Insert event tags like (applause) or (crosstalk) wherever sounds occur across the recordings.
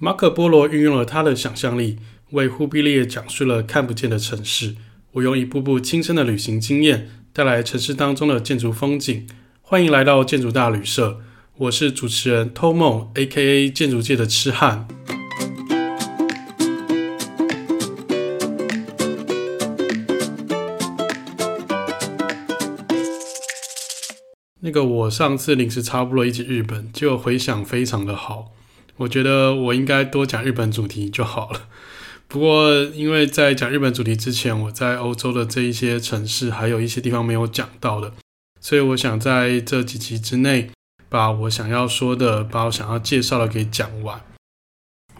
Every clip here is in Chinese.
马可波罗运用了他的想象力，为忽必烈讲述了看不见的城市。我用一步步亲身的旅行经验，带来城市当中的建筑风景。欢迎来到建筑大旅社，我是主持人 Tomo，A.K.A 建筑界的痴汉。那个我上次临时插播了一集日本，结果回响非常的好。我觉得我应该多讲日本主题就好了。不过因为在讲日本主题之前，我在欧洲的这一些城市还有一些地方没有讲到的，所以我想在这几集之内把我想要说的、把我想要介绍的给讲完。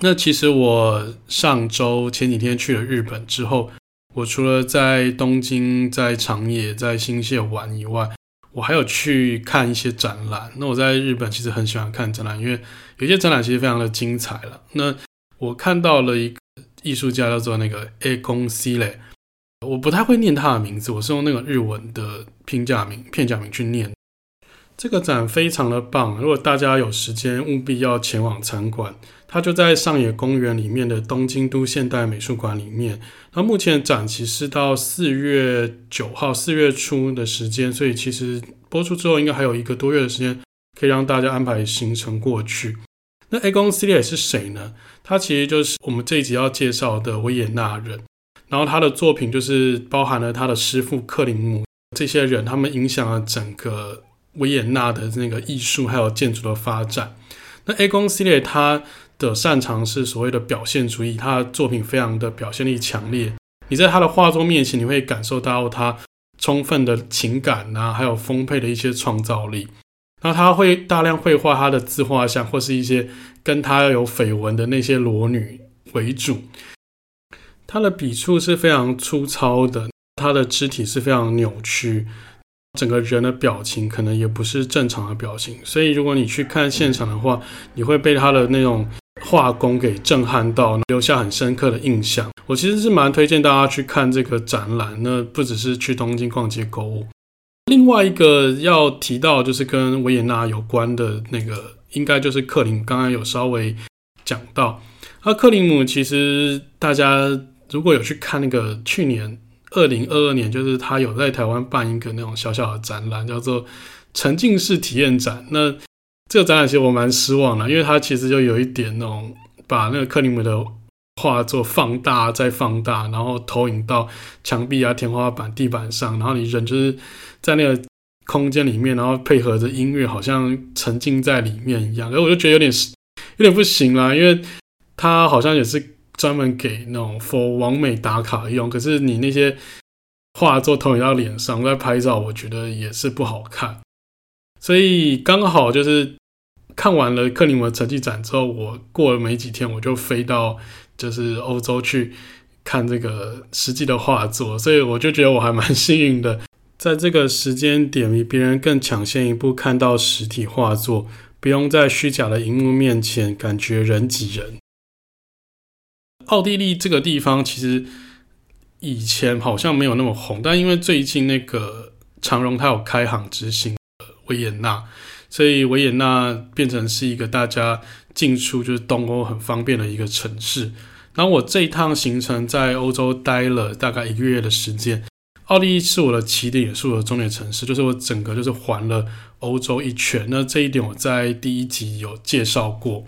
那其实我上周前几天去了日本之后，我除了在东京、在长野、在新泻玩以外，我还有去看一些展览。那我在日本其实很喜欢看展览，因为有些展览其实非常的精彩了。那我看到了一个艺术家叫做那个 Egon Schiele，我不太会念他的名字，我是用那个日文的拼假名、片假名去念。这个展非常的棒，如果大家有时间，务必要前往参观。它就在上野公园里面的东京都现代美术馆里面。那目前展期是到四月九号，四月初的时间，所以其实播出之后应该还有一个多月的时间，可以让大家安排行程过去。那 A 公司列是谁呢？他其实就是我们这一集要介绍的维也纳人。然后他的作品就是包含了他的师傅克林姆这些人，他们影响了整个维也纳的那个艺术还有建筑的发展。那 A 公司列他的擅长是所谓的表现主义，他的作品非常的表现力强烈。你在他的画作面前，你会感受到他充分的情感啊，还有丰沛的一些创造力。那他会大量绘画他的自画像，或是一些跟他有绯闻的那些裸女为主。他的笔触是非常粗糙的，他的肢体是非常扭曲。整个人的表情可能也不是正常的表情，所以如果你去看现场的话，你会被他的那种画工给震撼到，留下很深刻的印象。我其实是蛮推荐大家去看这个展览，那不只是去东京逛街购物。另外一个要提到就是跟维也纳有关的那个，应该就是克林，刚刚有稍微讲到。那克林姆其实大家如果有去看那个去年。二零二二年，就是他有在台湾办一个那种小小的展览，叫做沉浸式体验展。那这个展览其实我蛮失望的，因为它其实就有一点那种把那个克林姆的画作放大再放大，然后投影到墙壁啊、天花板、地板上，然后你人就是在那个空间里面，然后配合着音乐，好像沉浸在里面一样。而我就觉得有点有点不行啦，因为它好像也是。专门给那种 for 网美打卡用，可是你那些画作投影到脸上在拍照，我觉得也是不好看。所以刚好就是看完了克林姆的成绩展之后，我过了没几天，我就飞到就是欧洲去看这个实际的画作，所以我就觉得我还蛮幸运的，(laughs) 在这个时间点比别人更抢先一步看到实体画作，不用在虚假的荧幕面前感觉人挤人。奥地利这个地方其实以前好像没有那么红，但因为最近那个长荣它有开航直行维也纳，所以维也纳变成是一个大家进出就是东欧很方便的一个城市。然后我这一趟行程在欧洲待了大概一个月的时间，奥地利是我的起点，也是我的终点城市，就是我整个就是环了欧洲一圈。那这一点我在第一集有介绍过。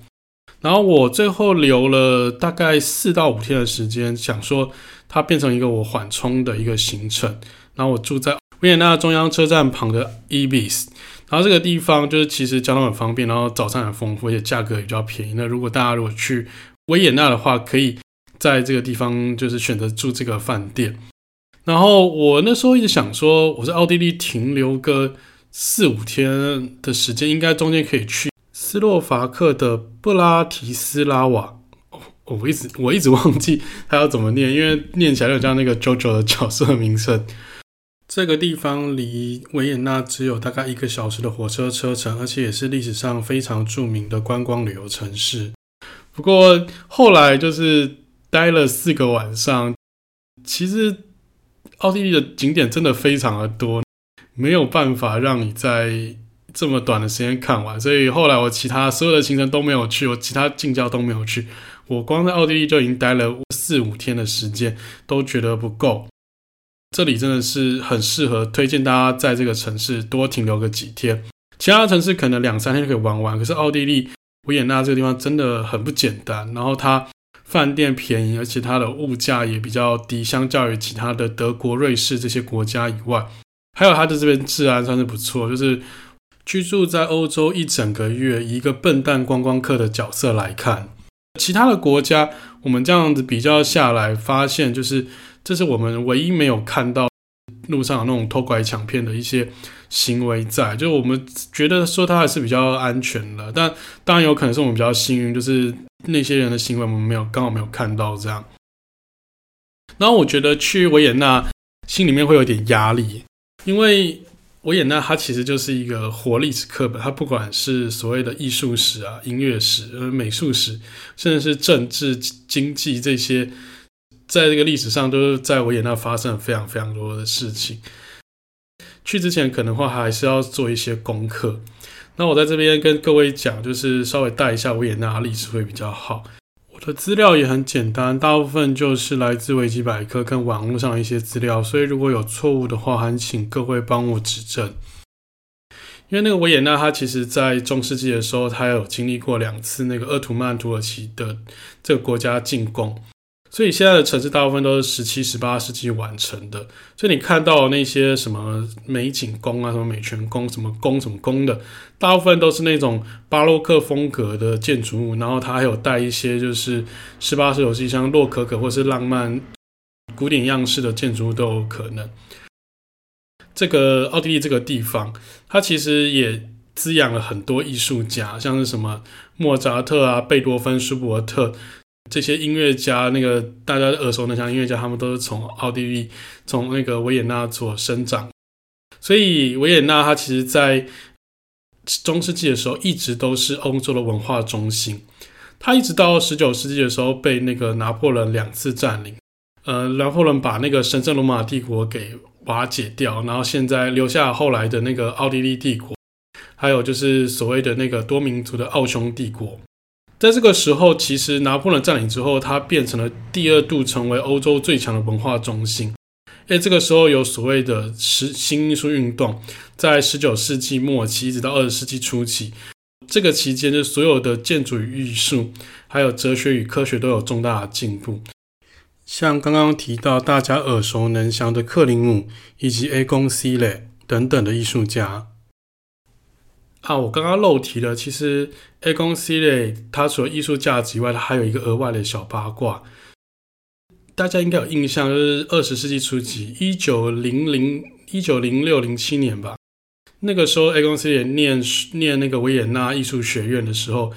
然后我最后留了大概四到五天的时间，想说它变成一个我缓冲的一个行程。然后我住在维也纳中央车站旁的 Ibis，然后这个地方就是其实交通很方便，然后早餐很丰富，而且价格也比较便宜。那如果大家如果去维也纳的话，可以在这个地方就是选择住这个饭店。然后我那时候一直想说，我在奥地利停留个四五天的时间，应该中间可以去。斯洛伐克的布拉提斯拉瓦，哦，我一直我一直忘记它要怎么念，因为念起来就像那个 JoJo 的角色名称。这个地方离维也纳只有大概一个小时的火车车程，而且也是历史上非常著名的观光旅游城市。不过后来就是待了四个晚上，其实奥地利的景点真的非常的多，没有办法让你在这么短的时间看完，所以后来我其他所有的行程都没有去，我其他近郊都没有去，我光在奥地利就已经待了四五天的时间，都觉得不够。这里真的是很适合推荐大家在这个城市多停留个几天，其他城市可能两三天就可以玩完，可是奥地利维也纳这个地方真的很不简单。然后它饭店便宜，而且它的物价也比较低，相较于其他的德国、瑞士这些国家以外，还有它的这边治安算是不错。就是居住在欧洲一整个月，一个笨蛋观光客的角色来看，其他的国家我们这样子比较下来，发现就是。这是我们唯一没有看到路上有那种偷拐抢骗的一些行为在，就是我们觉得说它还是比较安全的，但当然有可能是我们比较幸运，就是那些人的行为我们没有刚好没有看到这样。然后我觉得去维也纳心里面会有点压力，因为维也纳它其实就是一个活历史课本，它不管是所谓的艺术史啊、音乐史、呃、美术史，甚至是政治、经济这些。在这个历史上，都是在维也纳发生了非常非常多的事情。去之前可能话还是要做一些功课。那我在这边跟各位讲，就是稍微带一下维也纳历史会比较好。我的资料也很简单，大部分就是来自维基百科跟网络上的一些资料，所以如果有错误的话，还请各位帮我指正。因为那个维也纳，它其实在中世纪的时候，它有经历过两次那个鄂图曼土耳其的这个国家进攻。所以现在的城市大部分都是十七、十八世纪完成的。所以你看到那些什么美景宫啊、什么美泉宫、什么宫、什么宫的，大部分都是那种巴洛克风格的建筑物。然后它还有带一些就是十八、十九世纪像洛可可或是浪漫古典样式的建筑物都有可能。这个奥地利这个地方，它其实也滋养了很多艺术家，像是什么莫扎特啊、贝多芬、舒伯特。这些音乐家，那个大家耳熟能详音乐家，他们都是从奥地利，从那个维也纳所生长。所以维也纳它其实，在中世纪的时候，一直都是欧洲的文化中心。它一直到十九世纪的时候，被那个拿破仑两次占领。呃，拿破仑把那个神圣罗马帝国给瓦解掉，然后现在留下后来的那个奥地利帝国，还有就是所谓的那个多民族的奥匈帝国。在这个时候，其实拿破仑占领之后，它变成了第二度成为欧洲最强的文化中心。诶，这个时候有所谓的十新艺术运动，在十九世纪末期一直到二十世纪初期，这个期间，就所有的建筑与艺术，还有哲学与科学都有重大的进步。像刚刚提到大家耳熟能详的克林姆以及 Egon Schiele 等等的艺术家。啊，我刚刚漏提了，其实 Egon Schiele 它除了艺术价值以外，它还有一个额外的小八卦。大家应该有印象，就是二十世纪初期，一九零零一九零六零七年吧，那个时候 A 公司也念念那个维也纳艺术学院的时候，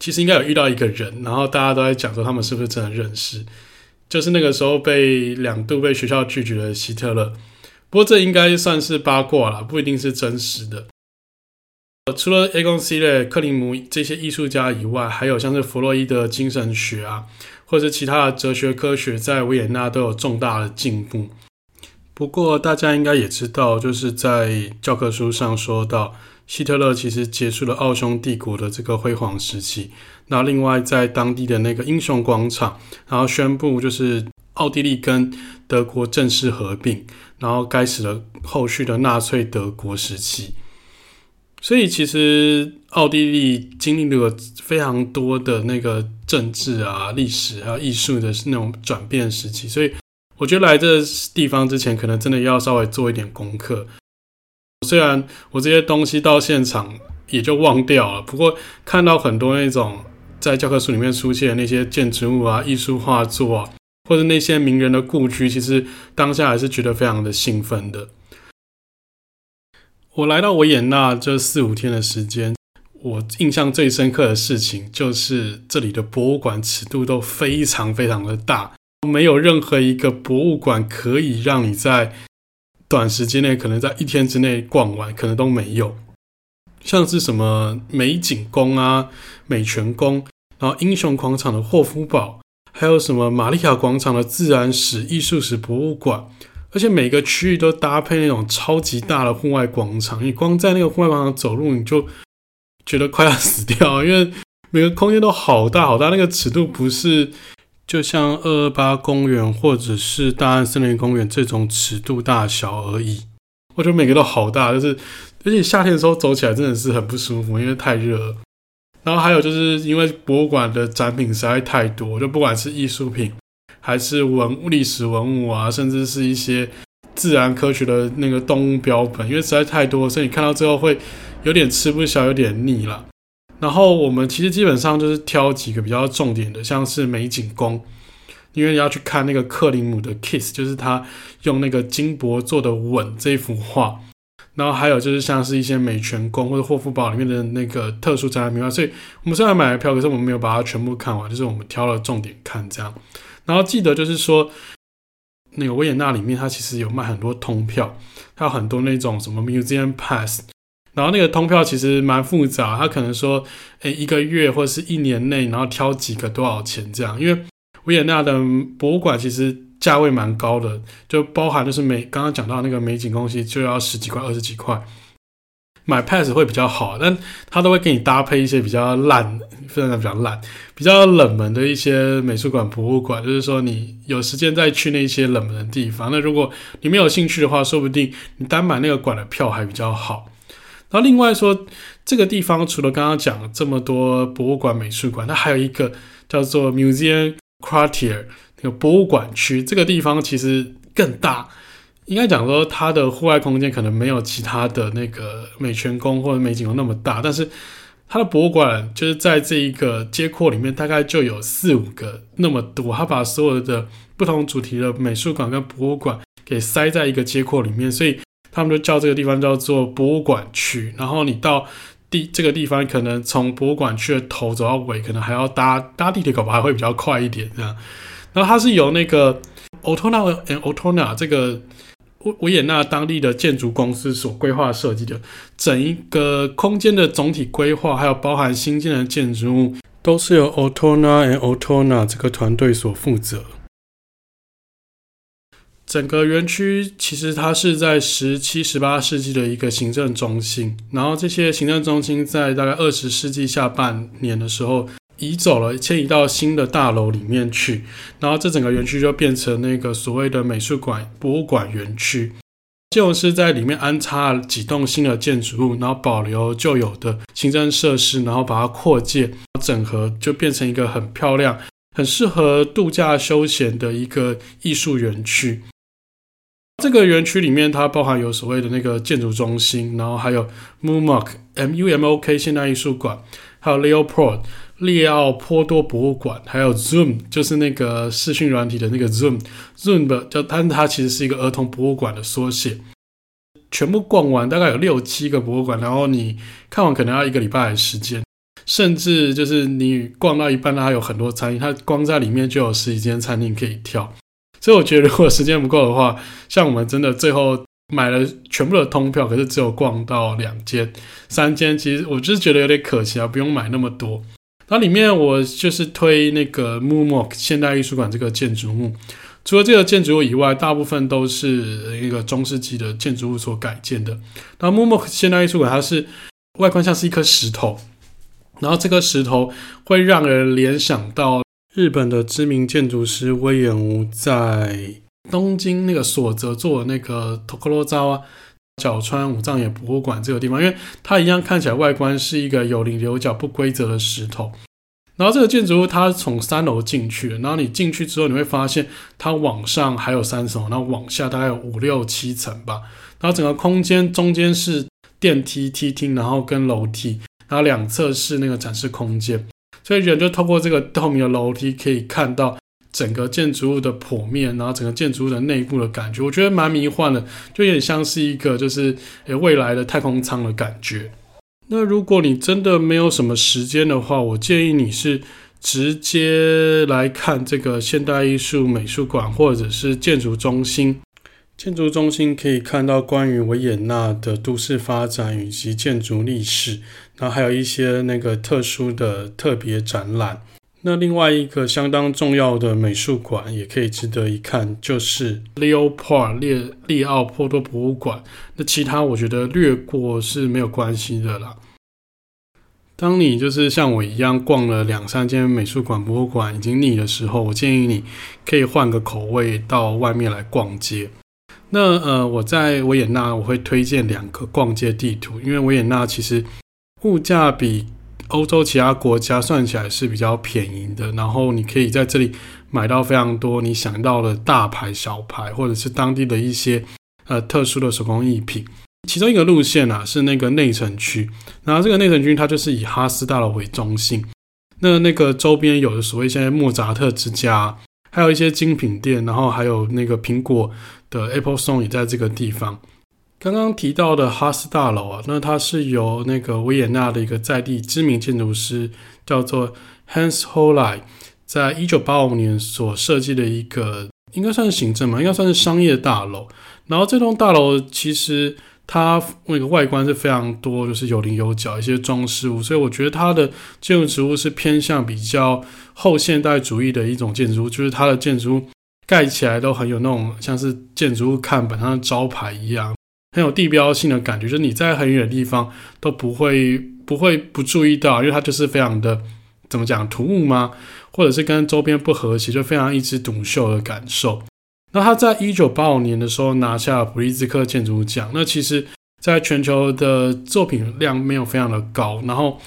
其实应该有遇到一个人，然后大家都在讲说他们是不是真的认识，就是那个时候被两度被学校拒绝的希特勒。不过这应该算是八卦啦，不一定是真实的。除了 Aconc 类、克林姆这些艺术家以外，还有像是弗洛伊德精神学啊，或者是其他的哲学科学，在维也纳都有重大的进步。不过，大家应该也知道，就是在教科书上说到，希特勒其实结束了奥匈帝国的这个辉煌时期。那另外，在当地的那个英雄广场，然后宣布就是奥地利跟德国正式合并，然后开始了后续的纳粹德国时期。所以其实奥地利经历了非常多的那个政治啊、历史啊艺术的那种转变时期，所以我觉得来这地方之前，可能真的要稍微做一点功课。虽然我这些东西到现场也就忘掉了，不过看到很多那种在教科书里面出现的那些建筑物啊、艺术画作啊，或者那些名人的故居，其实当下还是觉得非常的兴奋的。我来到维也纳这四五天的时间，我印象最深刻的事情就是这里的博物馆尺度都非常非常的大，没有任何一个博物馆可以让你在短时间内，可能在一天之内逛完，可能都没有。像是什么美景宫啊、美泉宫，然后英雄广场的霍夫堡，还有什么玛利亚广场的自然史、艺术史博物馆。而且每个区域都搭配那种超级大的户外广场，你光在那个户外广场走路，你就觉得快要死掉，因为每个空间都好大好大，那个尺度不是就像二二八公园或者是大安森林公园这种尺度大小而已。我觉得每个都好大，就是而且夏天的时候走起来真的是很不舒服，因为太热。然后还有就是因为博物馆的展品实在太多，就不管是艺术品。还是文物历史文物啊，甚至是一些自然科学的那个动物标本，因为实在太多，所以你看到最后会有点吃不消，有点腻了。然后我们其实基本上就是挑几个比较重点的，像是美景宫，因为要去看那个克林姆的 Kiss，就是他用那个金箔做的吻这一幅画。然后还有就是像是一些美泉宫或者霍夫堡里面的那个特殊展览名画。所以我们虽然买了票，可是我们没有把它全部看完，就是我们挑了重点看这样。然后记得就是说，那个维也纳里面，它其实有卖很多通票，它有很多那种什么 Museum Pass。然后那个通票其实蛮复杂，它可能说，诶，一个月或者是一年内，然后挑几个多少钱这样。因为维也纳的博物馆其实价位蛮高的，就包含就是美刚刚讲到那个美景东西就要十几块、二十几块。买 pass 会比较好，但他都会给你搭配一些比较烂，非常的比较烂、比较冷门的一些美术馆、博物馆。就是说，你有时间再去那些冷门的地方。那如果你没有兴趣的话，说不定你单买那个馆的票还比较好。然后另外说，这个地方除了刚刚讲这么多博物馆、美术馆，它还有一个叫做 Museum Quartier 那个博物馆区。这个地方其实更大。应该讲说，它的户外空间可能没有其他的那个美泉宫或者美景宫那么大，但是它的博物馆就是在这一个街廓里面，大概就有四五个那么多。它把所有的不同主题的美术馆跟博物馆给塞在一个街廓里面，所以他们就叫这个地方叫做博物馆区。然后你到地这个地方，可能从博物馆区的头走到尾，可能还要搭搭地铁，搞不好还会比较快一点这样。然后它是由那个 Ottona and Ottona 这个。维维也纳当地的建筑公司所规划设计的整一个空间的总体规划，还有包含新建的建筑物，都是由 Otona and Ottona 这个团队所负责。整个园区其实它是在十七、十八世纪的一个行政中心，然后这些行政中心在大概二十世纪下半年的时候。移走了，迁移到新的大楼里面去，然后这整个园区就变成那个所谓的美术馆、博物馆园区。就是在里面安插了几栋新的建筑物，然后保留旧有的行政设施，然后把它扩建、整合，就变成一个很漂亮、很适合度假休闲的一个艺术园区。这个园区里面，它包含有所谓的那个建筑中心，然后还有 MUMOK M U M O K 现代艺术馆，还有 Leopold。列奥波多博物馆，还有 Zoom，就是那个视讯软体的那个 Zoom，Zoom 的叫，但它其实是一个儿童博物馆的缩写。全部逛完大概有六七个博物馆，然后你看完可能要一个礼拜的时间，甚至就是你逛到一半，它有很多餐厅，它光在里面就有十几间餐厅可以挑。所以我觉得如果时间不够的话，像我们真的最后买了全部的通票，可是只有逛到两间、三间，其实我就是觉得有点可惜啊，不用买那么多。那里面我就是推那个 MUMOK 现代艺术馆这个建筑物，除了这个建筑物以外，大部分都是一个中世纪的建筑物所改建的。那 MUMOK 现代艺术馆它是外观像是一颗石头，然后这颗石头会让人联想到日本的知名建筑师隈研吾在东京那个所泽做的那个 Tokorozawa 角川武藏野博物馆这个地方，因为它一样看起来外观是一个有棱有角不规则的石头。然后这个建筑物它从三楼进去，然后你进去之后你会发现它往上还有三层，然后往下大概有五六七层吧。然后整个空间中间是电梯梯厅，然后跟楼梯，然后两侧是那个展示空间，所以人就透过这个透明的楼梯可以看到。整个建筑物的剖面，然后整个建筑物的内部的感觉，我觉得蛮迷幻的，就有点像是一个就是诶未来的太空舱的感觉。那如果你真的没有什么时间的话，我建议你是直接来看这个现代艺术美术馆或者是建筑中心。建筑中心可以看到关于维也纳的都市发展以及建筑历史，然后还有一些那个特殊的特别展览。那另外一个相当重要的美术馆也可以值得一看，就是 Leopold 列利奥波多博物馆。那其他我觉得略过是没有关系的啦。当你就是像我一样逛了两三间美术馆、博物馆已经腻的时候，我建议你可以换个口味，到外面来逛街。那呃，我在维也纳我会推荐两个逛街地图，因为维也纳其实物价比欧洲其他国家算起来是比较便宜的，然后你可以在这里买到非常多你想到的大牌、小牌，或者是当地的一些呃特殊的手工艺品。其中一个路线啊是那个内城区，然后这个内城区它就是以哈斯大楼为中心，那那个周边有的所谓现在莫扎特之家，还有一些精品店，然后还有那个苹果的 Apple Store 也在这个地方。刚刚提到的哈斯大楼啊，那它是由那个维也纳的一个在地知名建筑师叫做 Hans h o l l e i 在一九八五年所设计的一个，应该算是行政嘛，应该算是商业大楼。然后这栋大楼其实它那个外观是非常多，就是有棱有角一些装饰物，所以我觉得它的建筑植物是偏向比较后现代主义的一种建筑物，就是它的建筑盖起来都很有那种像是建筑物看板上的招牌一样。很有地标性的感觉，就是你在很远的地方都不会不会不注意到，因为它就是非常的怎么讲突兀吗？或者是跟周边不和谐，就非常一枝独秀的感受。那他在一九八五年的时候拿下普利兹克建筑奖，那其实在全球的作品量没有非常的高。然后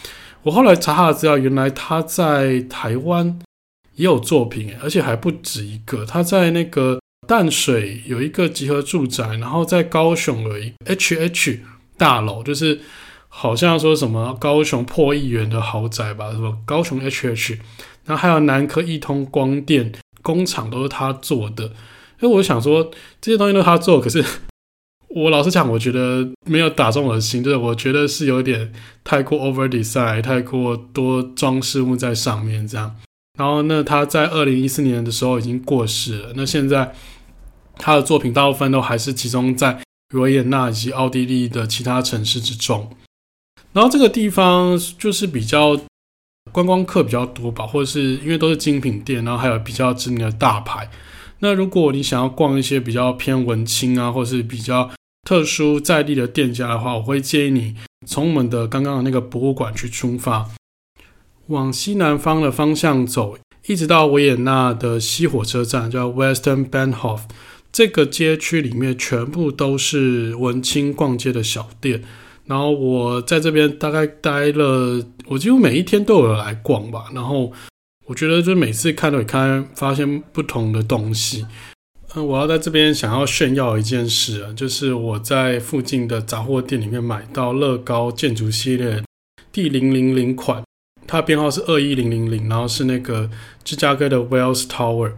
我后来查他的资料，原来他在台湾也有作品，而且还不止一个。他在那个。淡水有一个集合住宅，然后在高雄有一 HH 大楼，就是好像说什么高雄破亿元的豪宅吧，什么高雄 HH，然后还有南科一通光电工厂都是他做的。哎，我想说这些东西都是他做，可是 (laughs) 我老实讲，我觉得没有打中我的心，就是我觉得是有点太过 over design，太过多装饰物在上面这样。然后那他在二零一四年的时候已经过世了，那现在。他的作品大部分都还是集中在维也纳以及奥地利的其他城市之中。然后这个地方就是比较观光客比较多吧，或者是因为都是精品店，然后还有比较知名的大牌。那如果你想要逛一些比较偏文青啊，或是比较特殊在地的店家的话，我会建议你从我们的刚刚的那个博物馆去出发，往西南方的方向走，一直到维也纳的西火车站，叫 Western Bahnhof。这个街区里面全部都是文青逛街的小店，然后我在这边大概待了，我几乎每一天都有来逛吧。然后我觉得，就是每次看都会看发现不同的东西。嗯，我要在这边想要炫耀一件事啊，就是我在附近的杂货店里面买到乐高建筑系列第零零零款，它编号是二一零零零，然后是那个芝加哥的 Wells Tower。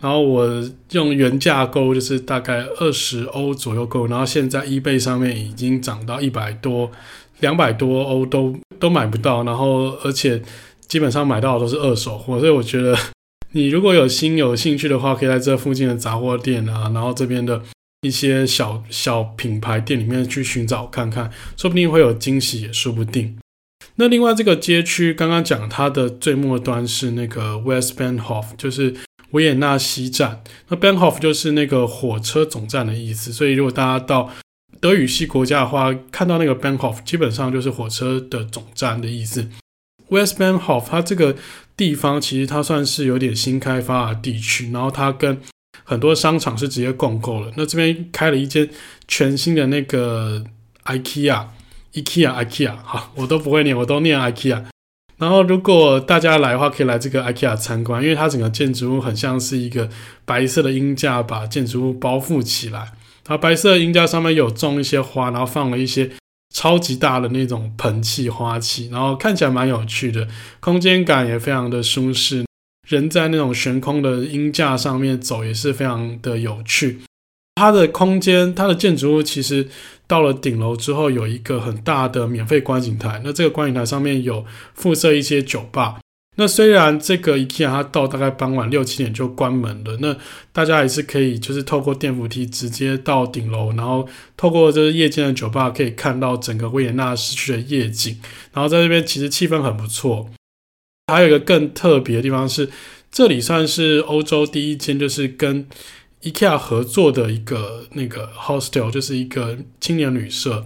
然后我用原价购，就是大概二十欧左右购，然后现在 eBay 上面已经涨到一百多、两百多欧都都买不到，然后而且基本上买到的都是二手货，所以我觉得你如果有心有兴趣的话，可以在这附近的杂货店啊，然后这边的一些小小品牌店里面去寻找看看，说不定会有惊喜也说不定。那另外这个街区刚刚讲它的最末端是那个 Westbahnhof，就是。维也纳西站，那 Bahnhof 就是那个火车总站的意思，所以如果大家到德语系国家的话，看到那个 Bahnhof，基本上就是火车的总站的意思。West Bahnhof 它这个地方其实它算是有点新开发的地区，然后它跟很多商场是直接共构了。那这边开了一间全新的那个 IKEA IKEA，IKEA，IKEA，好，我都不会念，我都念 IKEA。然后，如果大家来的话，可以来这个 IKEA 参观，因为它整个建筑物很像是一个白色的鹰架把建筑物包覆起来。然后白色的鹰架上面有种一些花，然后放了一些超级大的那种盆器花器，然后看起来蛮有趣的，空间感也非常的舒适。人在那种悬空的鹰架上面走也是非常的有趣。它的空间，它的建筑物其实到了顶楼之后，有一个很大的免费观景台。那这个观景台上面有附设一些酒吧。那虽然这个 IKEA 它到大概傍晚六七点就关门了，那大家还是可以就是透过电扶梯直接到顶楼，然后透过这个夜间的酒吧可以看到整个维也纳市区的夜景。然后在这边其实气氛很不错。还有一个更特别的地方是，这里算是欧洲第一间就是跟 IKEA 合作的一个那个 hostel，就是一个青年旅社。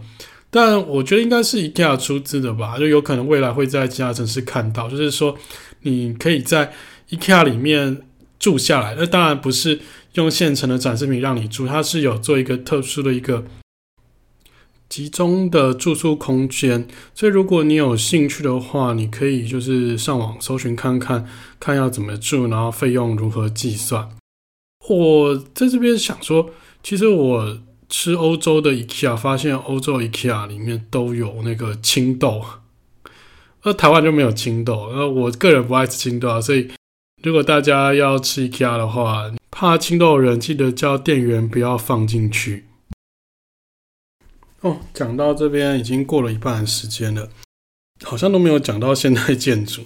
但我觉得应该是 IKEA 出资的吧，就有可能未来会在其他城市看到，就是说你可以在 IKEA 里面住下来。那当然不是用现成的展示品让你住，它是有做一个特殊的一个。集中的住宿空间，所以如果你有兴趣的话，你可以就是上网搜寻看看，看要怎么住，然后费用如何计算。我在这边想说，其实我吃欧洲的 IKEA，发现欧洲 IKEA 里面都有那个青豆，而台湾就没有青豆。那我个人不爱吃青豆啊，所以如果大家要吃 IKEA 的话，怕青豆的人记得叫店员不要放进去。哦，讲到这边已经过了一半的时间了，好像都没有讲到现代建筑。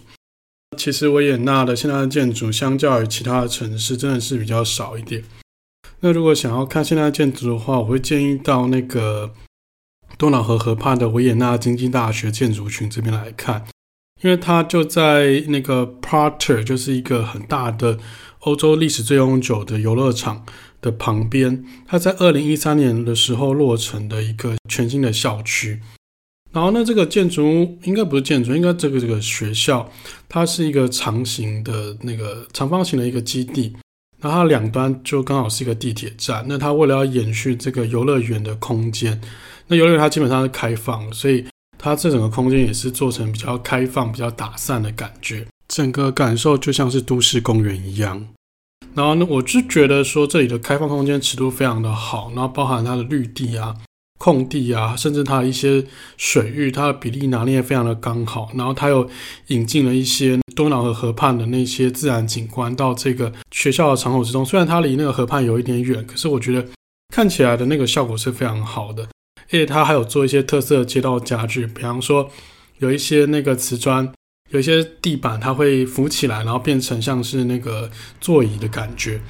其实维也纳的现代建筑相较于其他的城市真的是比较少一点。那如果想要看现代建筑的话，我会建议到那个多瑙河河畔的维也纳经济大学建筑群这边来看，因为它就在那个 Prater，就是一个很大的欧洲历史最悠久的游乐场。的旁边，它在二零一三年的时候落成的一个全新的校区。然后呢，这个建筑应该不是建筑，应该这个这个学校，它是一个长形的那个长方形的一个基地。然后它两端就刚好是一个地铁站。那它为了要延续这个游乐园的空间，那游乐园它基本上是开放，所以它这整个空间也是做成比较开放、比较打散的感觉，整个感受就像是都市公园一样。然后呢，我就觉得说这里的开放空间尺度非常的好，然后包含它的绿地啊、空地啊，甚至它的一些水域，它的比例拿捏非常的刚好。然后它又引进了一些多瑙河河畔的那些自然景观到这个学校的场口之中。虽然它离那个河畔有一点远，可是我觉得看起来的那个效果是非常好的。而且它还有做一些特色街道家具，比方说有一些那个瓷砖。有一些地板它会浮起来，然后变成像是那个座椅的感觉。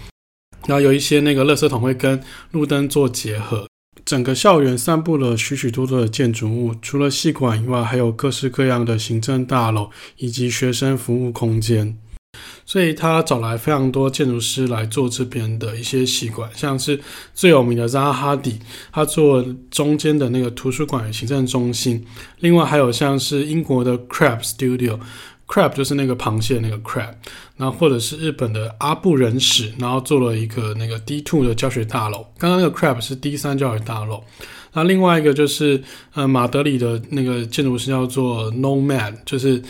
然后有一些那个垃圾桶会跟路灯做结合。整个校园散布了许许多多的建筑物，除了系馆以外，还有各式各样的行政大楼以及学生服务空间。所以他找来非常多建筑师来做这边的一些系馆，像是最有名的扎哈迪，他做中间的那个图书馆与行政中心。另外还有像是英国的 Crab Studio Crab 就是那个螃蟹那个 Crab，然后或者是日本的阿布人史，然后做了一个那个 D2 的教学大楼。刚刚那个 Crab 是 D3 教学大楼，那另外一个就是呃马德里的那个建筑师叫做 Nomad，就是。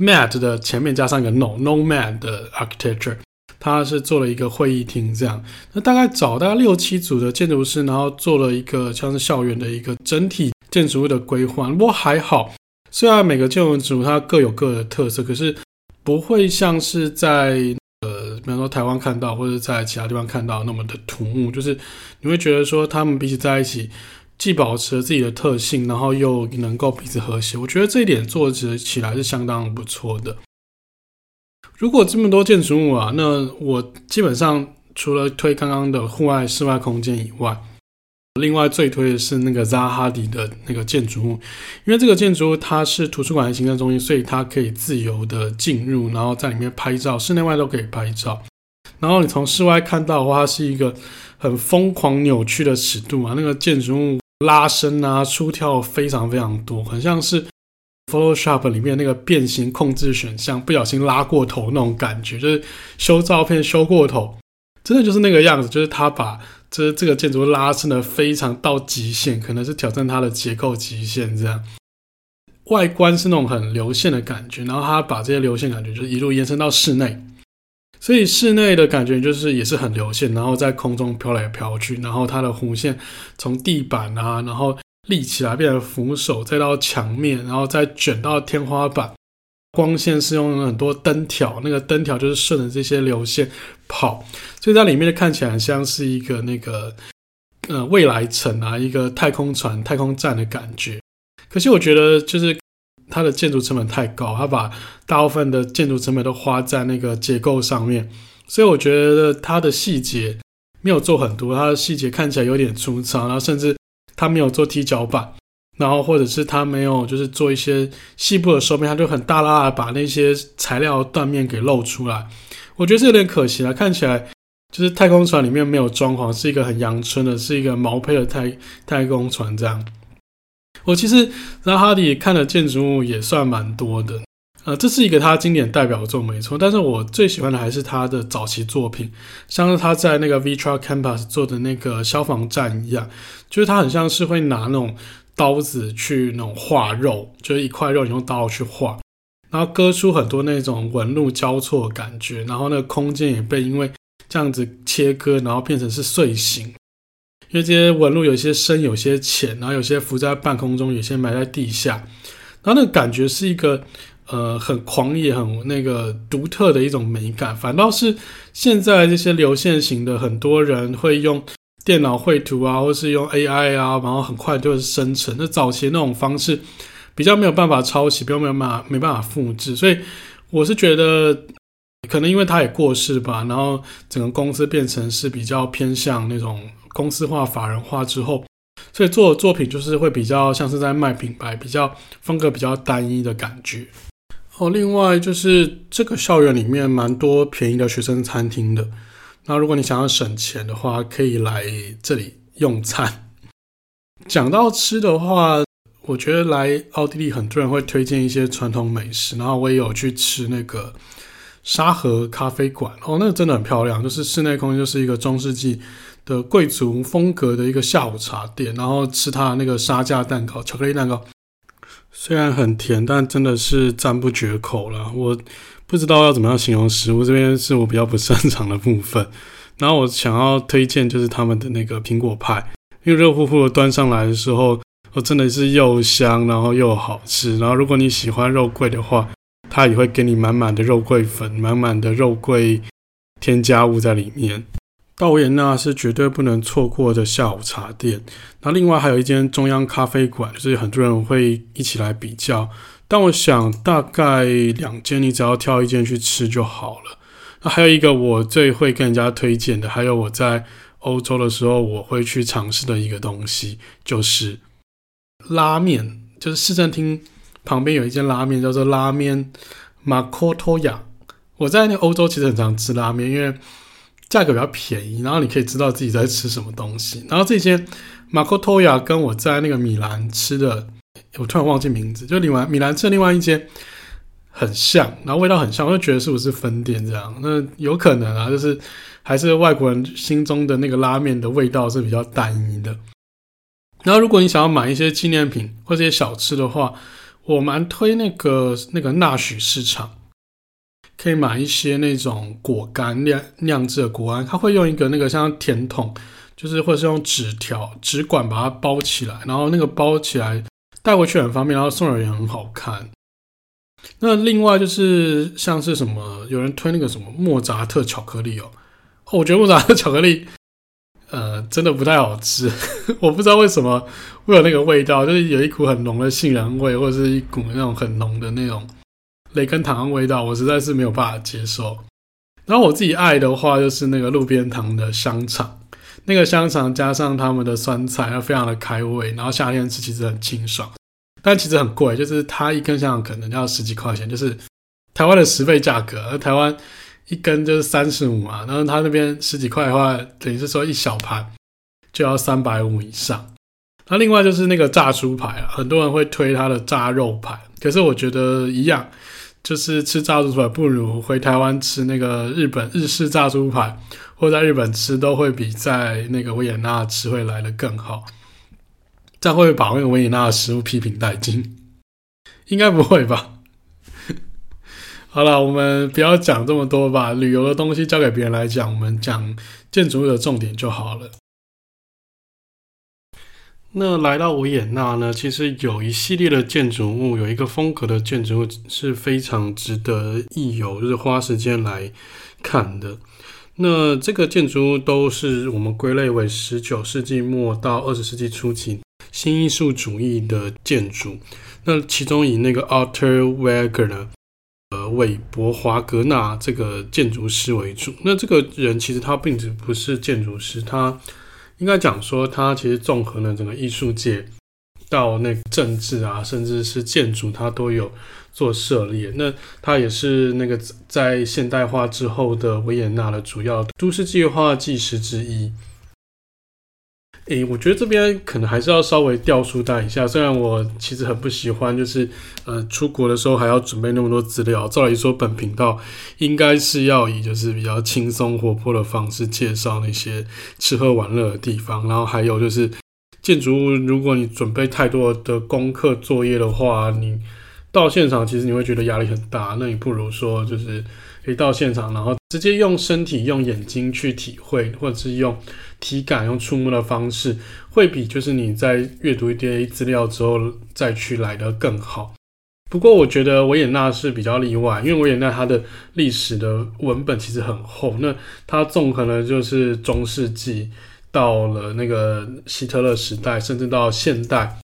Mad 的前面加上一个 No，Nomad 的 Architecture，他是做了一个会议厅这样。那大概找大概六七组的建筑师，然后做了一个像是校园的一个整体建筑物的规划。不过还好，虽然每个建筑物它各有各的特色，可是不会像是在呃，比方说台湾看到或者在其他地方看到那么的突兀，就是你会觉得说他们彼此在一起。既保持了自己的特性，然后又能够彼此和谐，我觉得这一点做起来是相当不错的。如果这么多建筑物啊，那我基本上除了推刚刚的户外、室外空间以外，另外最推的是那个扎哈迪的那个建筑物，因为这个建筑物它是图书馆的行政中心，所以它可以自由的进入，然后在里面拍照，室内外都可以拍照。然后你从室外看到的话，它是一个很疯狂扭曲的尺度啊，那个建筑物。拉伸啊，出跳非常非常多，很像是 Photoshop 里面那个变形控制选项，不小心拉过头那种感觉，就是修照片修过头，真的就是那个样子，就是他把这这个建筑拉伸的非常到极限，可能是挑战它的结构极限这样。外观是那种很流线的感觉，然后他把这些流线感觉就是一路延伸到室内。所以室内的感觉就是也是很流线，然后在空中飘来飘去，然后它的弧线从地板啊，然后立起来变成扶手，再到墙面，然后再卷到天花板。光线是用很多灯条，那个灯条就是顺着这些流线跑，所以在里面看起来很像是一个那个呃未来城啊，一个太空船、太空站的感觉。可是我觉得就是。它的建筑成本太高，它把大部分的建筑成本都花在那个结构上面，所以我觉得它的细节没有做很多，它的细节看起来有点粗糙，然后甚至它没有做踢脚板，然后或者是他没有就是做一些细部的收边，他就很大剌剌把那些材料断面给露出来。我觉得这有点可惜了，看起来就是太空船里面没有装潢，是一个很阳春的，是一个毛坯的太太空船这样。(laughs) 我其实扎哈迪看的建筑物也算蛮多的，呃，这是一个他经典代表作没错，但是我最喜欢的还是他的早期作品，像是他在那个 Vitra Campus 做的那个消防站一样，就是他很像是会拿那种刀子去那种划肉，就是一块肉你用刀去划。然后割出很多那种纹路交错的感觉，然后那个空间也被因为这样子切割，然后变成是碎形，因为这些纹路有些深，有些浅，然后有些浮在半空中，有些埋在地下，然后那个感觉是一个呃很狂野、很那个独特的一种美感。反倒是现在这些流线型的，很多人会用电脑绘图啊，或是用 AI 啊，然后很快就是生成。那早期那种方式。比较没有办法抄袭，比较没有办法没办法复制，所以我是觉得可能因为他也过世吧，然后整个公司变成是比较偏向那种公司化、法人化之后，所以做的作品就是会比较像是在卖品牌，比较风格比较单一的感觉。哦，另外就是这个校园里面蛮多便宜的学生餐厅的，那如果你想要省钱的话，可以来这里用餐。讲到吃的话。我觉得来奥地利，很多人会推荐一些传统美食，然后我也有去吃那个沙河咖啡馆哦，那个真的很漂亮，就是室内空间就是一个中世纪的贵族风格的一个下午茶店，然后吃它那个沙酱蛋糕、巧克力蛋糕，虽然很甜，但真的是赞不绝口了。我不知道要怎么样形容食物，这边是我比较不擅长的部分。然后我想要推荐就是他们的那个苹果派，因为热乎乎的端上来的时候。我，真的是又香，然后又好吃。然后，如果你喜欢肉桂的话，它也会给你满满的肉桂粉，满满的肉桂添加物在里面。到维也纳是绝对不能错过的下午茶店。那另外还有一间中央咖啡馆，就是很多人会一起来比较。但我想大概两间，你只要挑一间去吃就好了。那还有一个我最会跟人家推荐的，还有我在欧洲的时候我会去尝试的一个东西，就是。拉面就是市政厅旁边有一间拉面，叫做拉面马科托亚。我在那欧洲其实很常吃拉面，因为价格比较便宜，然后你可以知道自己在吃什么东西。然后这间马科托亚跟我在那个米兰吃的，我突然忘记名字，就另外米兰吃另外一间很像，然后味道很像，我就觉得是不是分店这样？那有可能啊，就是还是外国人心中的那个拉面的味道是比较单一的。然后，如果你想要买一些纪念品或者一些小吃的话，我蛮推那个那个纳许市场，可以买一些那种果干酿酿制的果干，它会用一个那个像甜筒，就是或者是用纸条纸管把它包起来，然后那个包起来带回去很方便，然后送人也很好看。那另外就是像是什么，有人推那个什么莫扎特巧克力，哦，我觉得莫扎特巧克力。呃，真的不太好吃，(laughs) 我不知道为什么会有那个味道，就是有一股很浓的杏仁味，或者是一股那种很浓的那种雷根糖的味道，我实在是没有办法接受。然后我自己爱的话，就是那个路边糖的香肠，那个香肠加上他们的酸菜，它非常的开胃，然后夏天吃其实很清爽，但其实很贵，就是它一根香肠可能要十几块钱，就是台湾的十倍价格，而台湾。一根就是三十五嘛，然后他那边十几块的话，等于是说一小盘就要三百五以上。那另外就是那个炸猪排啊，很多人会推他的炸肉排，可是我觉得一样，就是吃炸猪排不如回台湾吃那个日本日式炸猪排，或在日本吃都会比在那个维也纳吃会来的更好。这样会把那个维也纳的食物批评殆尽？(laughs) 应该不会吧。(laughs) 好了，我们不要讲这么多吧。旅游的东西交给别人来讲，我们讲建筑物的重点就好了。那来到维也纳呢，其实有一系列的建筑物，有一个风格的建筑物是非常值得一游，就是花时间来看的。那这个建筑物都是我们归类为十九世纪末到二十世纪初期新艺术主义的建筑。那其中以那个 Arthur Wegener 呢，呃，韦伯华格纳这个建筑师为主。那这个人其实他并不不是建筑师，他应该讲说他其实综合了整个艺术界到那个政治啊，甚至是建筑，它都有做涉猎。那它也是那个在现代化之后的维也纳的主要都市计划技师之一。诶，我觉得这边可能还是要稍微掉书袋一下。虽然我其实很不喜欢，就是呃出国的时候还要准备那么多资料。照理说，本频道应该是要以就是比较轻松活泼的方式介绍那些吃喝玩乐的地方。然后还有就是建筑物，如果你准备太多的功课作业的话，你到现场其实你会觉得压力很大。那你不如说就是。可以到现场，然后直接用身体、用眼睛去体会，或者是用体感、用触摸的方式，会比就是你在阅读一堆资料之后再去来得更好。不过，我觉得维也纳是比较例外，因为维也纳它的历史的文本其实很厚，那它纵横了就是中世纪到了那个希特勒时代，甚至到现代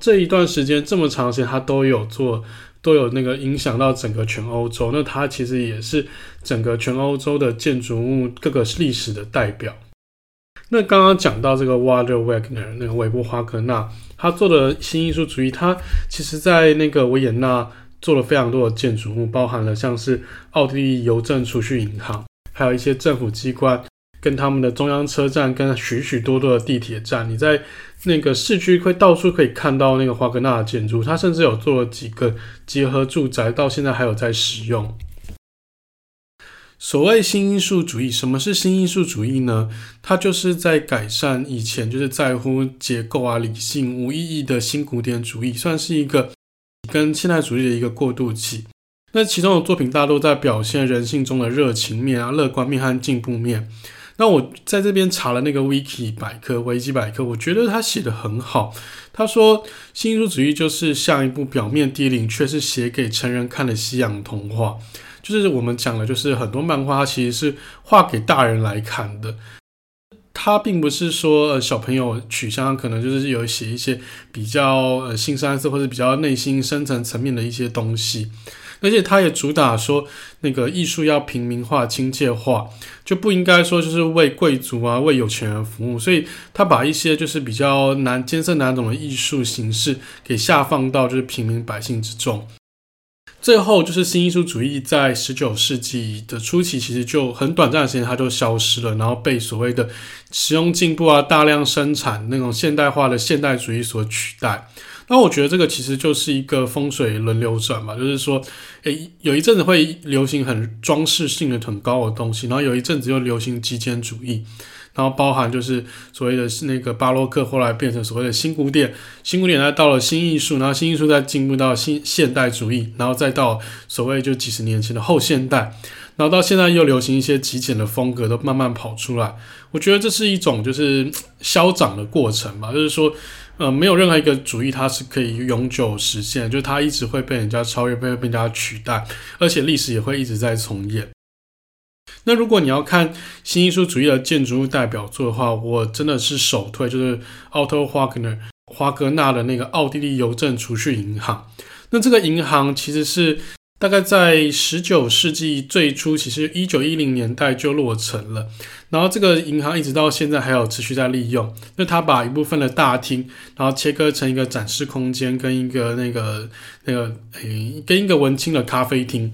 这一段时间这么长时间，它都有做。都有那个影响到整个全欧洲，那它其实也是整个全欧洲的建筑物各个历史的代表。那刚刚讲到这个 Walter Wagner，那个韦伯华格纳，他做的新艺术主义，他其实在那个维也纳做了非常多的建筑物，包含了像是奥地利邮政储蓄银行，还有一些政府机关。跟他们的中央车站，跟许许多多的地铁站，你在那个市区会到处可以看到那个华格纳的建筑。他甚至有做了几个结合住宅，到现在还有在使用。所谓新艺术主义，什么是新艺术主义呢？它就是在改善以前就是在乎结构啊、理性、无意义的新古典主义，算是一个跟现代主义的一个过渡期。那其中的作品大多在表现人性中的热情面啊、乐观面和进步面。那我在这边查了那个 Wiki 百科、维基百科，我觉得他写得很好。他说，新艺术主义就是像一部表面低龄却是写给成人看的西洋童话。就是我们讲的，就是很多漫画它其实是画给大人来看的。它并不是说呃小朋友取向可能就是有写一些比较呃腥膻色或者比较内心深层层面的一些东西。而且他也主打说，那个艺术要平民化、亲切化，就不应该说就是为贵族啊、为有钱人服务。所以他把一些就是比较难艰涩难懂的艺术形式给下放到就是平民百姓之中。最后就是新艺术主义在十九世纪的初期，其实就很短暂的时间它就消失了，然后被所谓的实用进步啊、大量生产那种现代化的现代主义所取代。那我觉得这个其实就是一个风水轮流转嘛，就是说，诶，有一阵子会流行很装饰性的很高的东西，然后有一阵子又流行极简主义，然后包含就是所谓的那个巴洛克，后来变成所谓的新古典，新古典再到了新艺术，然后新艺术再进步到新现代主义，然后再到所谓就几十年前的后现代，然后到现在又流行一些极简的风格，都慢慢跑出来。我觉得这是一种就是消长的过程吧，就是说。呃，没有任何一个主义它是可以永久实现，就是它一直会被人家超越，被被人家取代，而且历史也会一直在重演。那如果你要看新艺术主义的建筑物代表作的话，我真的是首推，就是 Otto Wagner 华格纳的那个奥地利邮政储蓄银行。那这个银行其实是。大概在十九世纪最初，其实一九一零年代就落成了。然后这个银行一直到现在还有持续在利用。那他把一部分的大厅，然后切割成一个展示空间，跟一个那个那个诶，跟一个文青的咖啡厅。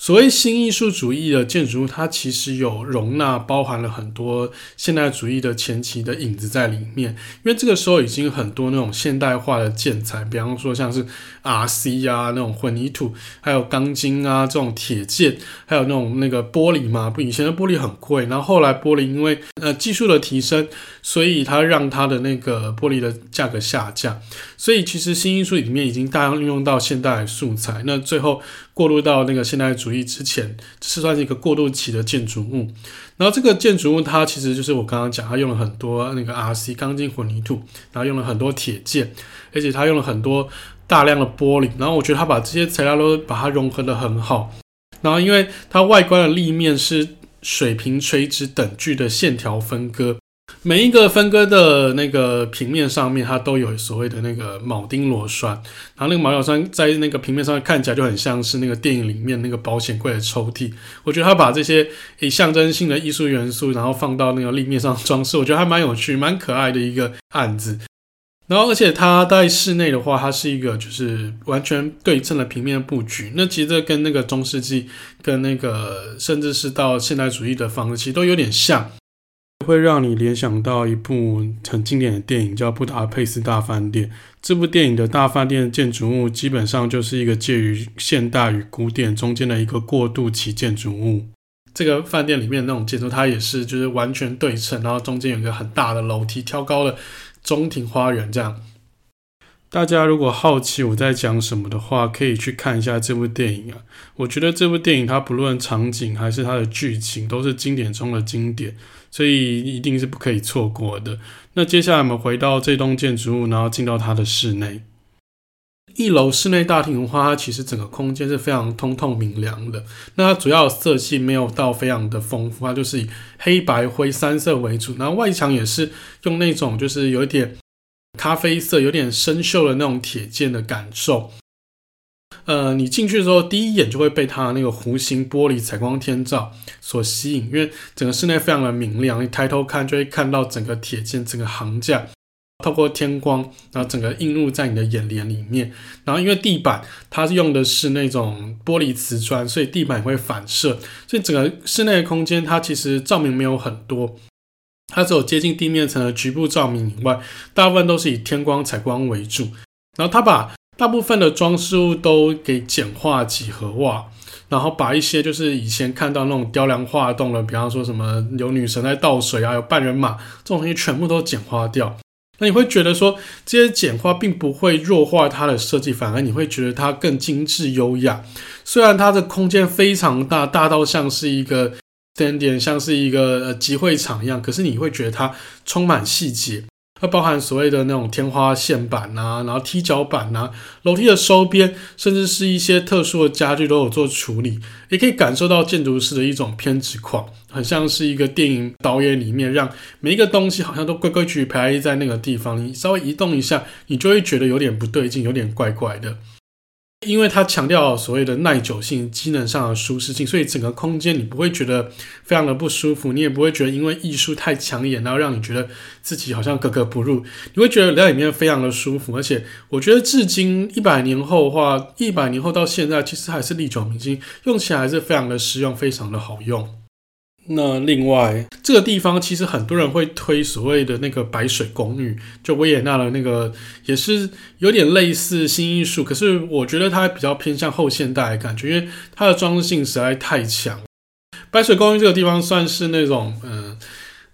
所谓新艺术主义的建筑物，它其实有容纳包含了很多现代主义的前期的影子在里面。因为这个时候已经很多那种现代化的建材，比方说像是 RC 啊那种混凝土，还有钢筋啊这种铁件，还有那种那个玻璃嘛。不，以前的玻璃很贵，然后后来玻璃因为呃技术的提升，所以它让它的那个玻璃的价格下降。所以其实新艺术里面已经大量运用到现代素材。那最后。过渡到那个现代主义之前，是算是一个过渡期的建筑物。然后这个建筑物它其实就是我刚刚讲，它用了很多那个 RC 钢筋混凝土，然后用了很多铁件，而且它用了很多大量的玻璃。然后我觉得他把这些材料都把它融合得很好。然后因为它外观的立面是水平垂直等距的线条分割。每一个分割的那个平面上面，它都有所谓的那个铆钉螺栓，然后那个铆钉螺栓在那个平面上看起来就很像是那个电影里面那个保险柜的抽屉。我觉得他把这些以象征性的艺术元素，然后放到那个立面上装饰，我觉得还蛮有趣、蛮可爱的一个案子。然后，而且它在室内的话，它是一个就是完全对称的平面布局。那其实这跟那个中世纪、跟那个甚至是到现代主义的房子，其实都有点像，会让你联想到一部很经典的电影，叫《布达佩斯大饭店》。这部电影的大饭店建筑物基本上就是一个介于现代与古典中间的一个过渡期建筑物。这个饭店里面那种建筑，它也是就是完全对称，然后中间有一个很大的楼梯，挑高了。中庭花园这样，大家如果好奇我在讲什么的话，可以去看一下这部电影啊。我觉得这部电影它不论场景还是它的剧情都是经典中的经典，所以一定是不可以错过的。那接下来我们回到这栋建筑物，然后进到它的室内。一楼室内大厅的话，它其实整个空间是非常通透明亮的。那它主要色系没有到非常的丰富，它就是以黑白灰三色为主。然后外墙也是用那种就是有一点咖啡色、有点生锈的那种铁件的感受。呃，你进去的时候，第一眼就会被它那个弧形玻璃采光天罩所吸引，因为整个室内非常的明亮。你抬头看就会看到整个铁件、整个桁架。透过天光，然后整个映入在你的眼帘里面。然后因为地板它是用的是那种玻璃瓷砖，所以地板会反射，所以整个室内的空间它其实照明没有很多，它只有接近地面层的局部照明以外，大部分都是以天光采光为主。然后它把大部分的装饰物都给简化几何化，然后把一些就是以前看到那种雕梁画栋的，比方说什么有女神在倒水啊，有半人马这种东西，全部都简化掉。那你会觉得说，这些简化并不会弱化它的设计，反而你会觉得它更精致优雅。虽然它的空间非常大，大到像是一个 stand，像是一个呃集会场一样，可是你会觉得它充满细节。它包含所谓的那种天花线板啊，然后踢脚板啊，楼梯的收边，甚至是一些特殊的家具都有做处理，也可以感受到建筑师的一种偏执狂，很像是一个电影导演里面让每一个东西好像都规规矩矩排在那个地方，你稍微移动一下，你就会觉得有点不对劲，有点怪怪的。因为它强调所谓的耐久性、机能上的舒适性，所以整个空间你不会觉得非常的不舒服，你也不会觉得因为艺术太抢眼，然后让你觉得自己好像格格不入。你会觉得在里面非常的舒服，而且我觉得至今一百年后的话，一百年后到现在，其实还是历久弥新，用起来还是非常的实用，非常的好用。那另外，这个地方其实很多人会推所谓的那个白水公寓，就维也纳的那个，也是有点类似新艺术，可是我觉得它比较偏向后现代的感觉，因为它的装饰性实在太强。白水公寓这个地方算是那种，嗯、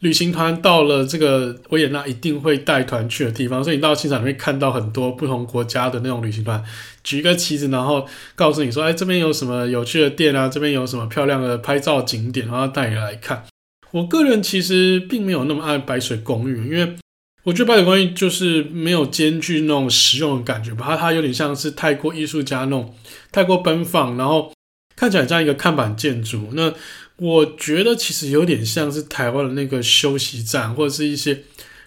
旅行团到了这个维也纳，一定会带团去的地方，所以你到现场你会看到很多不同国家的那种旅行团，举一个旗子，然后告诉你说：“哎，这边有什么有趣的店啊？这边有什么漂亮的拍照景点，然后带你来看。”我个人其实并没有那么爱白水公寓，因为我觉得白水公寓就是没有兼具那种实用的感觉吧，它它有点像是太过艺术家那种，太过奔放，然后看起来像一个看板建筑。那我觉得其实有点像是台湾的那个休息站，或者是一些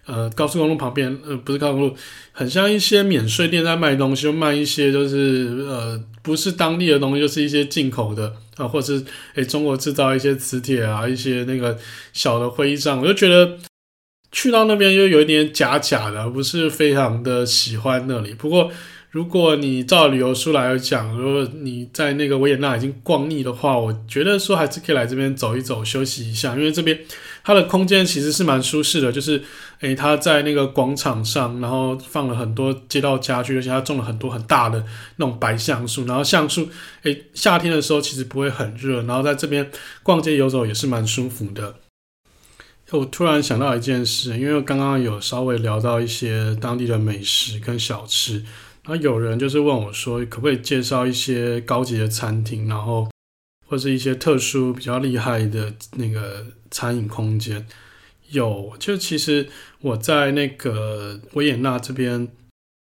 呃高速公路旁边，呃不是高速公路，很像一些免税店在卖东西，卖一些就是呃不是当地的东西，就是一些进口的啊，或者是诶中国制造一些磁铁啊，一些那个小的徽章，我就觉得去到那边又有一点假假的，不是非常的喜欢那里。不过。如果你照旅游书来讲，如果你在那个维也纳已经逛腻的话，我觉得说还是可以来这边走一走，休息一下，因为这边它的空间其实是蛮舒适的。就是，诶，它在那个广场上，然后放了很多街道家具，而且它种了很多很大的那种白橡树，然后橡树，诶，夏天的时候其实不会很热，然后在这边逛街游走也是蛮舒服的。我突然想到一件事，因为刚刚有稍微聊到一些当地的美食跟小吃。那有人就是问我说，可不可以介绍一些高级的餐厅，然后或是一些特殊比较厉害的那个餐饮空间？有，就其实我在那个维也纳这边，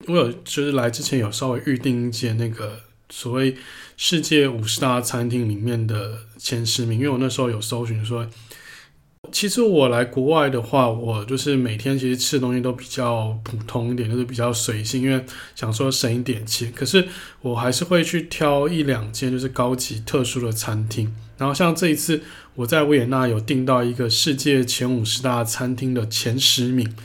我有就是来之前有稍微预定一间那个所谓世界五十大餐厅里面的前十名，因为我那时候有搜寻说。其实我来国外的话，我就是每天其实吃的东西都比较普通一点，就是比较随性，因为想说省一点钱。可是我还是会去挑一两间就是高级特殊的餐厅。然后像这一次我在维也纳有订到一个世界前五十大餐厅的前十名，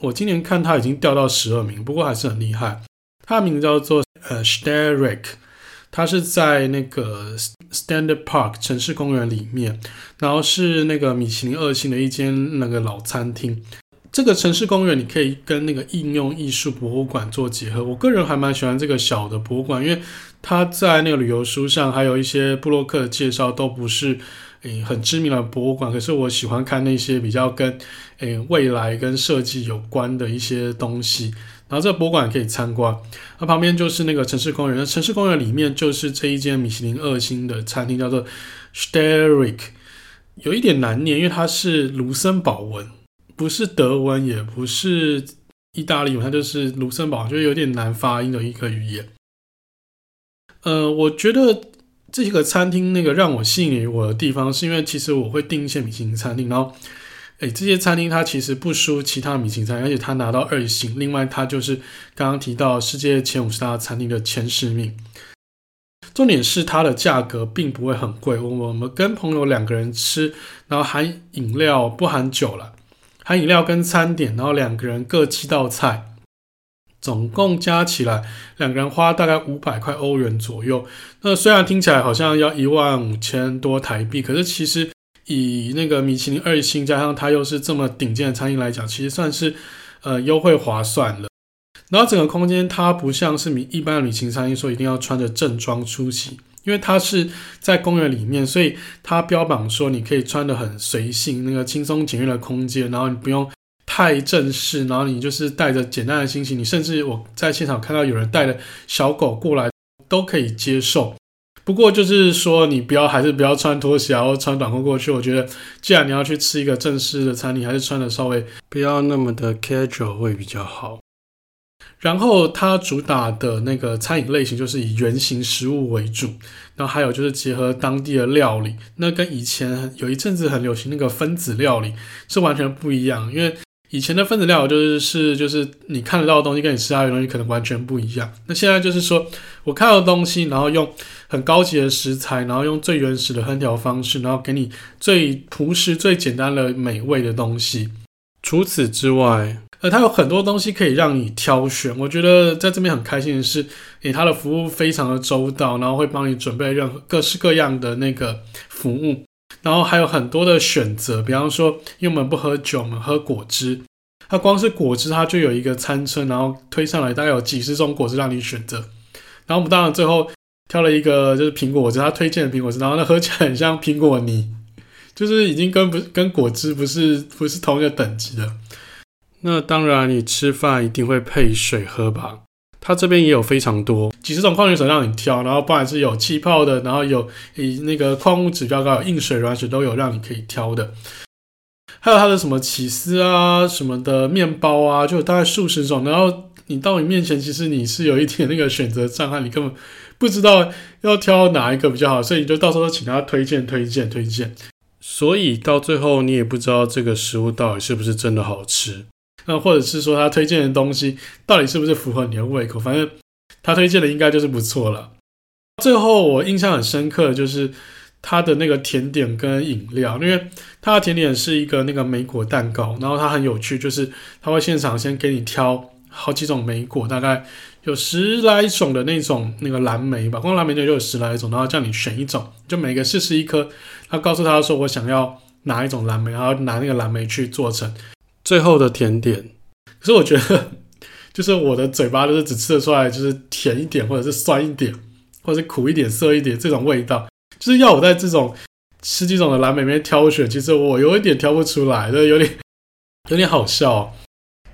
我今年看它已经掉到十二名，不过还是很厉害。它的名字叫做呃 s t e r i c k 它是在那个 Standard Park 城市公园里面，然后是那个米其林二星的一间那个老餐厅。这个城市公园你可以跟那个应用艺术博物馆做结合。我个人还蛮喜欢这个小的博物馆，因为它在那个旅游书上还有一些布洛克的介绍都不是诶很知名的博物馆。可是我喜欢看那些比较跟诶未来跟设计有关的一些东西。然后这博物馆可以参观。那旁边就是那个城市公园，那城市公园里面就是这一间米其林二星的餐厅，叫做 Sterik，有一点难念，因为它是卢森堡文。不是德文，也不是意大利文，它就是卢森堡，就有点难发音的一个语言。呃，我觉得这个餐厅那个让我吸引我的地方，是因为其实我会订一些米其林餐厅，然后，诶，这些餐厅它其实不输其他米其林餐，而且它拿到二星。另外，它就是刚刚提到世界前五十大餐厅的前十名。重点是它的价格并不会很贵，我们跟朋友两个人吃，然后含饮料不含酒了。含饮料跟餐点，然后两个人各七道菜，总共加起来两个人花大概五百块欧元左右。那虽然听起来好像要一万五千多台币，可是其实以那个米其林二星加上它又是这么顶尖的餐厅来讲，其实算是呃优惠划算了。然后整个空间它不像是米一般的旅行餐厅说一定要穿着正装出席。因为它是在公园里面，所以它标榜说你可以穿得很随性，那个轻松简约的空间，然后你不用太正式，然后你就是带着简单的心情，你甚至我在现场看到有人带着小狗过来都可以接受。不过就是说你不要还是不要穿拖鞋或穿短裤过去。我觉得既然你要去吃一个正式的餐厅，还是穿得稍微不要那么的 casual 会比较好。然后它主打的那个餐饮类型就是以原型食物为主，然后还有就是结合当地的料理，那跟以前有一阵子很流行那个分子料理是完全不一样。因为以前的分子料理就是是就是你看得到的东西跟你吃到的东西可能完全不一样。那现在就是说我看到的东西，然后用很高级的食材，然后用最原始的烹调方式，然后给你最朴实、最简单的美味的东西。除此之外，呃，它有很多东西可以让你挑选。我觉得在这边很开心的是，诶，它的服务非常的周到，然后会帮你准备任何各式各样的那个服务，然后还有很多的选择。比方说，因为我们不喝酒，我们喝果汁，它光是果汁，它就有一个餐车，然后推上来，大概有几十种果汁让你选择。然后我们当然最后挑了一个就是苹果汁，他推荐的苹果汁，然后那喝起来很像苹果泥。就是已经跟不跟果汁不是不是同一个等级的。那当然，你吃饭一定会配水喝吧？它这边也有非常多几十种矿泉水让你挑，然后不管是有气泡的，然后有以那个矿物质标高，硬水、软水都有让你可以挑的。还有它的什么起司啊、什么的面包啊，就大概数十种。然后你到你面前，其实你是有一点那个选择障碍，你根本不知道要挑哪一个比较好，所以你就到时候请他推荐、推荐、推荐。所以到最后，你也不知道这个食物到底是不是真的好吃，那或者是说他推荐的东西到底是不是符合你的胃口？反正他推荐的应该就是不错了。最后我印象很深刻的就是他的那个甜点跟饮料，因为他的甜点是一个那个莓果蛋糕，然后它很有趣，就是他会现场先给你挑好几种莓果，大概。有十来种的那种那个蓝莓吧，光蓝莓就有十来种，然后叫你选一种，就每个试吃一颗。他告诉他说：“我想要哪一种蓝莓，然后拿那个蓝莓去做成最后的甜点。”可是我觉得，(laughs) 就是我的嘴巴就是只吃得出来，就是甜一点，或者是酸一点，或者是苦一点、涩一点这种味道。就是要我在这种十几种的蓝莓里面挑选，其实我有一点挑不出来，就有点 (laughs) 有点好笑。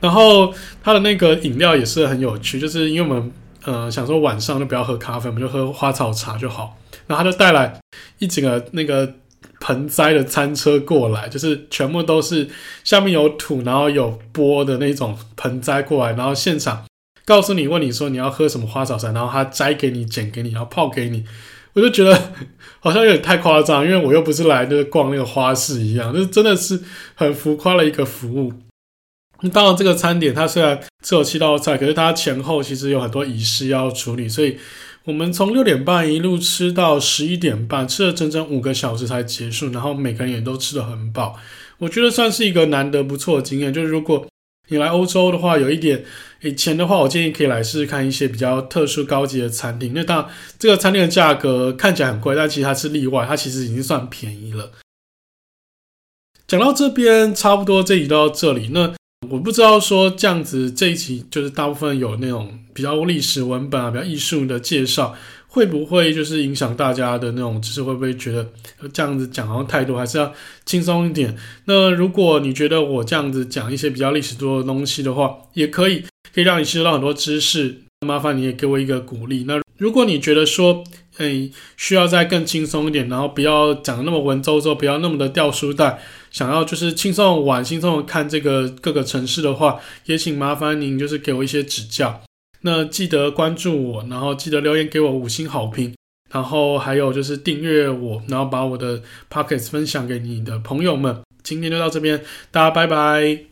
然后它的那个饮料也是很有趣，就是因为我们呃想说晚上就不要喝咖啡，我们就喝花草茶就好。然后他就带来一整个那个盆栽的餐车过来，就是全部都是下面有土，然后有钵的那种盆栽过来，然后现场告诉你问你说你要喝什么花草茶，然后他摘给你剪给你，然后泡给你。我就觉得好像有点太夸张，因为我又不是来那个逛那个花市一样，就是真的是很浮夸的一个服务。当然，这个餐点它虽然只有七道菜，可是它前后其实有很多仪式要处理，所以我们从六点半一路吃到十一点半，吃了整整五个小时才结束，然后每个人也都吃得很饱。我觉得算是一个难得不错的经验。就是如果你来欧洲的话，有一点以前的话，我建议可以来试试看一些比较特殊高级的餐厅。那当然，这个餐厅的价格看起来很贵，但其实它是例外，它其实已经算便宜了。讲到这边，差不多这一集到这里。那我不知道说这样子这一集就是大部分有那种比较历史文本啊，比较艺术的介绍。会不会就是影响大家的那种知识？会不会觉得这样子讲好像太多？还是要轻松一点？那如果你觉得我这样子讲一些比较历史多的东西的话，也可以，可以让你吸收到很多知识。麻烦你也给我一个鼓励。那如果你觉得说，哎，需要再更轻松一点，然后不要讲的那么文绉绉，不要那么的掉书袋，想要就是轻松玩、轻松的看这个各个城市的话，也请麻烦您就是给我一些指教。那记得关注我，然后记得留言给我五星好评，然后还有就是订阅我，然后把我的 Podcast 分享给你的朋友们。今天就到这边，大家拜拜。